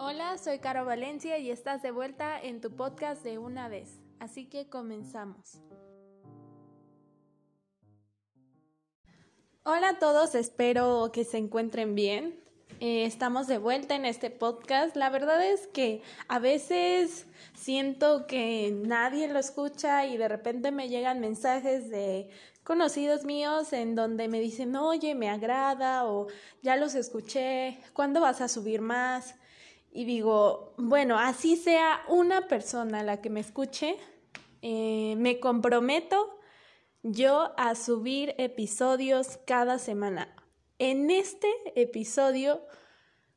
Hola, soy Caro Valencia y estás de vuelta en tu podcast de una vez. Así que comenzamos. Hola a todos, espero que se encuentren bien. Eh, estamos de vuelta en este podcast. La verdad es que a veces siento que nadie lo escucha y de repente me llegan mensajes de conocidos míos en donde me dicen, oye, me agrada o ya los escuché, ¿cuándo vas a subir más? Y digo, bueno, así sea una persona la que me escuche, eh, me comprometo yo a subir episodios cada semana. En este episodio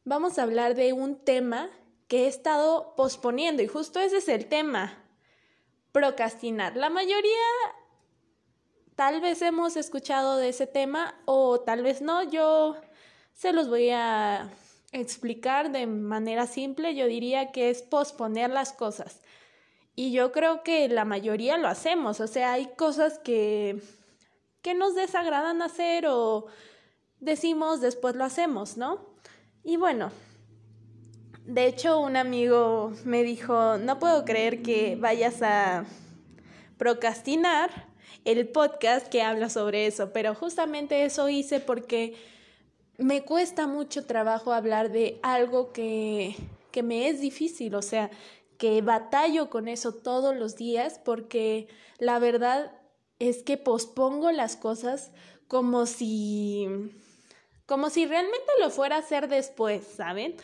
vamos a hablar de un tema que he estado posponiendo y justo ese es el tema, procrastinar. La mayoría tal vez hemos escuchado de ese tema o tal vez no, yo se los voy a explicar de manera simple, yo diría que es posponer las cosas. Y yo creo que la mayoría lo hacemos, o sea, hay cosas que, que nos desagradan hacer o decimos después lo hacemos, ¿no? Y bueno, de hecho un amigo me dijo, no puedo creer que vayas a procrastinar el podcast que habla sobre eso, pero justamente eso hice porque me cuesta mucho trabajo hablar de algo que, que me es difícil, o sea, que batallo con eso todos los días porque la verdad es que pospongo las cosas como si como si realmente lo fuera a hacer después, ¿saben?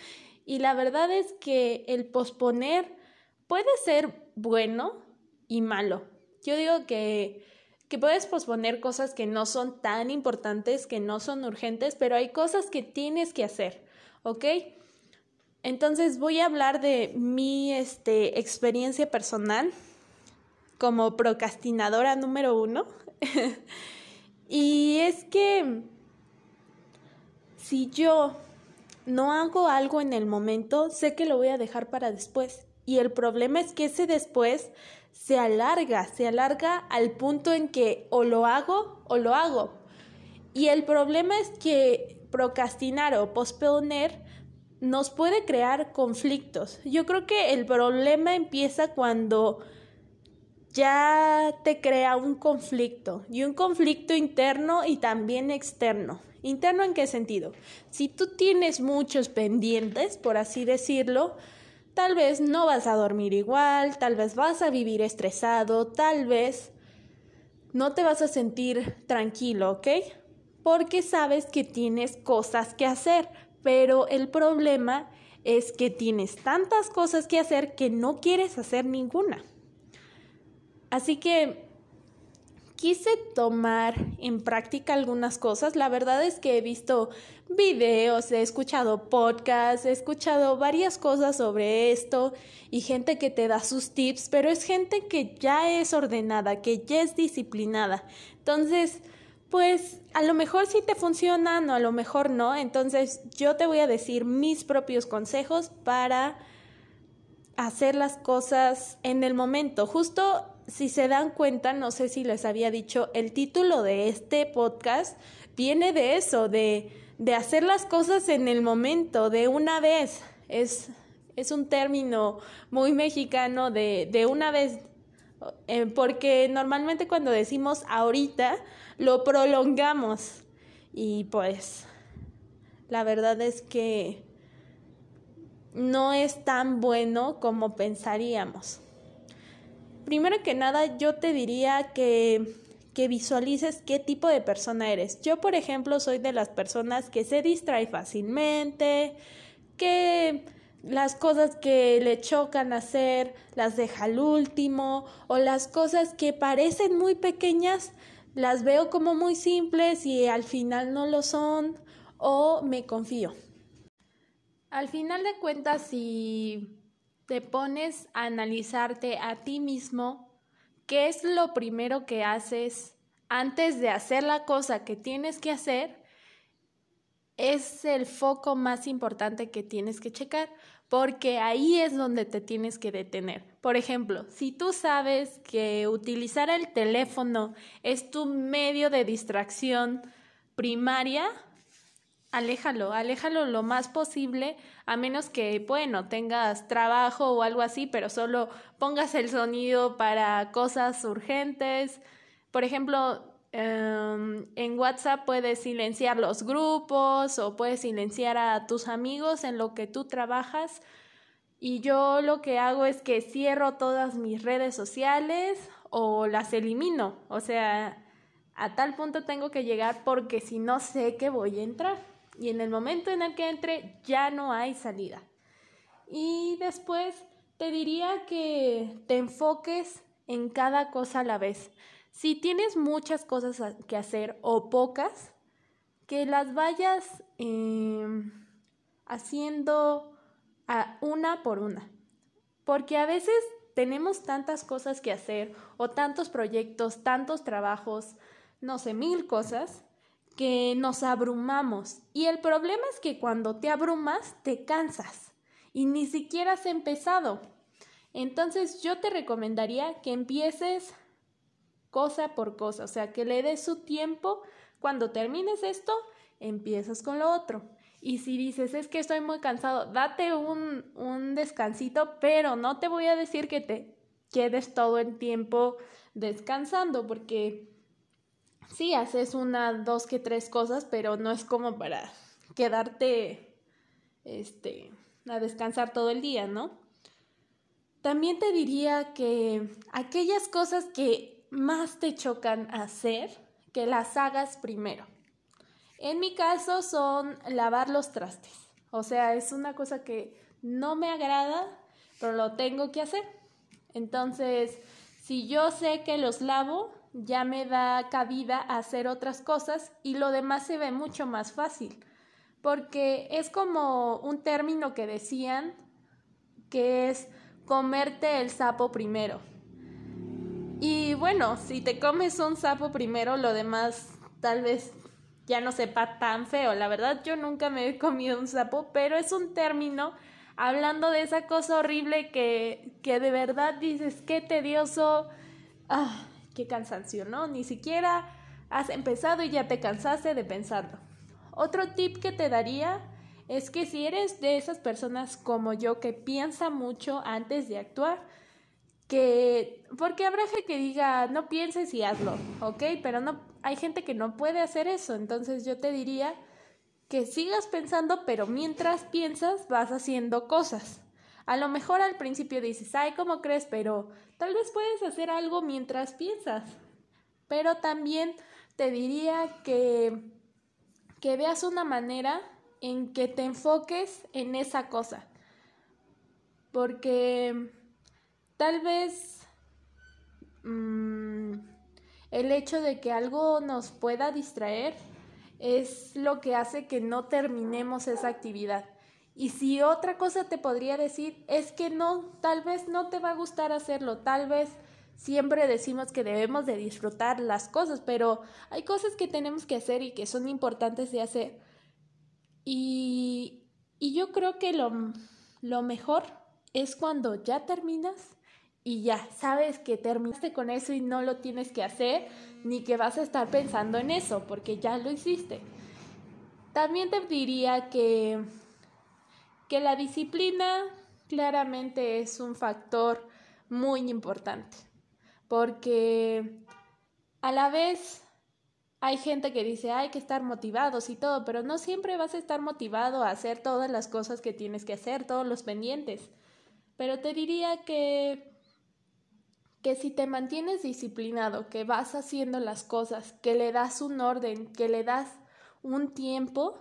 Y la verdad es que el posponer puede ser bueno y malo. Yo digo que que puedes posponer cosas que no son tan importantes, que no son urgentes, pero hay cosas que tienes que hacer, ¿ok? Entonces voy a hablar de mi este, experiencia personal como procrastinadora número uno. y es que si yo no hago algo en el momento, sé que lo voy a dejar para después. Y el problema es que ese después se alarga, se alarga al punto en que o lo hago o lo hago. Y el problema es que procrastinar o posponer nos puede crear conflictos. Yo creo que el problema empieza cuando ya te crea un conflicto y un conflicto interno y también externo. ¿Interno en qué sentido? Si tú tienes muchos pendientes, por así decirlo, Tal vez no vas a dormir igual, tal vez vas a vivir estresado, tal vez no te vas a sentir tranquilo, ¿ok? Porque sabes que tienes cosas que hacer, pero el problema es que tienes tantas cosas que hacer que no quieres hacer ninguna. Así que quise tomar en práctica algunas cosas. La verdad es que he visto videos, he escuchado podcasts, he escuchado varias cosas sobre esto y gente que te da sus tips, pero es gente que ya es ordenada, que ya es disciplinada. Entonces, pues a lo mejor sí te funcionan o a lo mejor no. Entonces, yo te voy a decir mis propios consejos para hacer las cosas en el momento. Justo si se dan cuenta, no sé si les había dicho, el título de este podcast viene de eso, de, de hacer las cosas en el momento, de una vez. Es, es un término muy mexicano de, de una vez, eh, porque normalmente cuando decimos ahorita, lo prolongamos. Y pues, la verdad es que no es tan bueno como pensaríamos primero que nada yo te diría que, que visualices qué tipo de persona eres. Yo, por ejemplo, soy de las personas que se distrae fácilmente, que las cosas que le chocan hacer las deja al último o las cosas que parecen muy pequeñas las veo como muy simples y al final no lo son o me confío. Al final de cuentas, si te pones a analizarte a ti mismo, qué es lo primero que haces antes de hacer la cosa que tienes que hacer, es el foco más importante que tienes que checar, porque ahí es donde te tienes que detener. Por ejemplo, si tú sabes que utilizar el teléfono es tu medio de distracción primaria, aléjalo, aléjalo lo más posible, a menos que, bueno, tengas trabajo o algo así, pero solo pongas el sonido para cosas urgentes. Por ejemplo, em, en WhatsApp puedes silenciar los grupos o puedes silenciar a tus amigos en lo que tú trabajas. Y yo lo que hago es que cierro todas mis redes sociales o las elimino. O sea, a tal punto tengo que llegar porque si no sé que voy a entrar y en el momento en el que entre ya no hay salida. Y después te diría que te enfoques en cada cosa a la vez. Si tienes muchas cosas que hacer o pocas, que las vayas em, haciendo a una por una. Porque a veces tenemos tantas cosas que hacer o tantos proyectos, tantos trabajos, no sé, mil cosas, que nos abrumamos. Y el problema es que cuando te abrumas, te cansas y ni siquiera has empezado. Entonces yo te recomendaría que empieces cosa por cosa, o sea, que le des su tiempo. Cuando termines esto, empiezas con lo otro. Y si dices, es que estoy muy cansado, date un, un descansito, pero no te voy a decir que te quedes todo el tiempo descansando, porque sí, haces una, dos que tres cosas, pero no es como para quedarte, este, a descansar todo el día, ¿no? También te diría que aquellas cosas que más te chocan hacer, que las hagas primero. En mi caso son lavar los trastes. O sea, es una cosa que no me agrada, pero lo tengo que hacer. Entonces, si yo sé que los lavo, ya me da cabida hacer otras cosas y lo demás se ve mucho más fácil. Porque es como un término que decían que es comerte el sapo primero. Y bueno, si te comes un sapo primero, lo demás tal vez ya no sepa tan feo. La verdad, yo nunca me he comido un sapo, pero es un término hablando de esa cosa horrible que, que de verdad dices, qué tedioso. Ah, qué cansancio, ¿no? Ni siquiera has empezado y ya te cansaste de pensarlo. Otro tip que te daría es que si eres de esas personas como yo que piensa mucho antes de actuar, que porque habrá gente que diga no pienses y hazlo, ¿ok? Pero no hay gente que no puede hacer eso, entonces yo te diría que sigas pensando, pero mientras piensas vas haciendo cosas. A lo mejor al principio dices, ay, ¿cómo crees? Pero tal vez puedes hacer algo mientras piensas. Pero también te diría que, que veas una manera en que te enfoques en esa cosa. Porque tal vez mm, el hecho de que algo nos pueda distraer es lo que hace que no terminemos esa actividad. Y si otra cosa te podría decir es que no, tal vez no te va a gustar hacerlo, tal vez siempre decimos que debemos de disfrutar las cosas, pero hay cosas que tenemos que hacer y que son importantes de hacer. Y, y yo creo que lo, lo mejor es cuando ya terminas y ya sabes que terminaste con eso y no lo tienes que hacer, ni que vas a estar pensando en eso, porque ya lo hiciste. También te diría que que la disciplina claramente es un factor muy importante, porque a la vez hay gente que dice hay que estar motivados y todo, pero no siempre vas a estar motivado a hacer todas las cosas que tienes que hacer, todos los pendientes. Pero te diría que que si te mantienes disciplinado, que vas haciendo las cosas, que le das un orden, que le das un tiempo,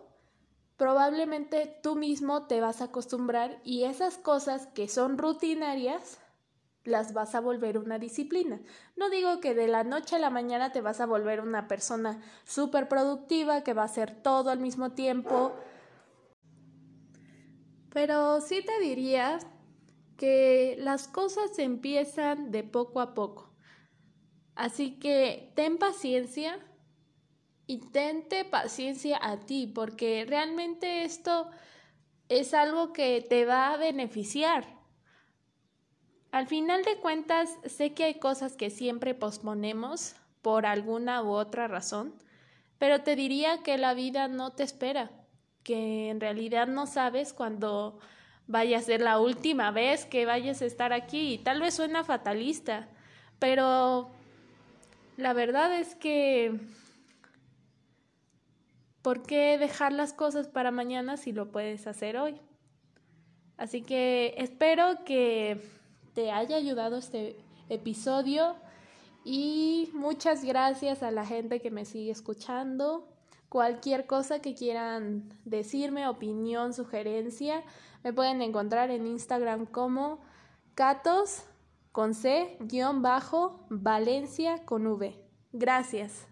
probablemente tú mismo te vas a acostumbrar y esas cosas que son rutinarias las vas a volver una disciplina. No digo que de la noche a la mañana te vas a volver una persona súper productiva que va a hacer todo al mismo tiempo, pero sí te diría que las cosas empiezan de poco a poco. Así que ten paciencia, y tente paciencia a ti, porque realmente esto es algo que te va a beneficiar. Al final de cuentas, sé que hay cosas que siempre posponemos por alguna u otra razón, pero te diría que la vida no te espera. que en realidad no sabes cuando vaya a ser la última vez que vayas a estar aquí. Y tal vez suena fatalista, pero la verdad es que ¿por qué dejar las cosas para mañana si lo puedes hacer hoy? Así que espero que te haya ayudado este episodio y muchas gracias a la gente que me sigue escuchando. Cualquier cosa que quieran decirme, opinión, sugerencia, me pueden encontrar en Instagram como Catos con C, guion bajo, Valencia con V. Gracias.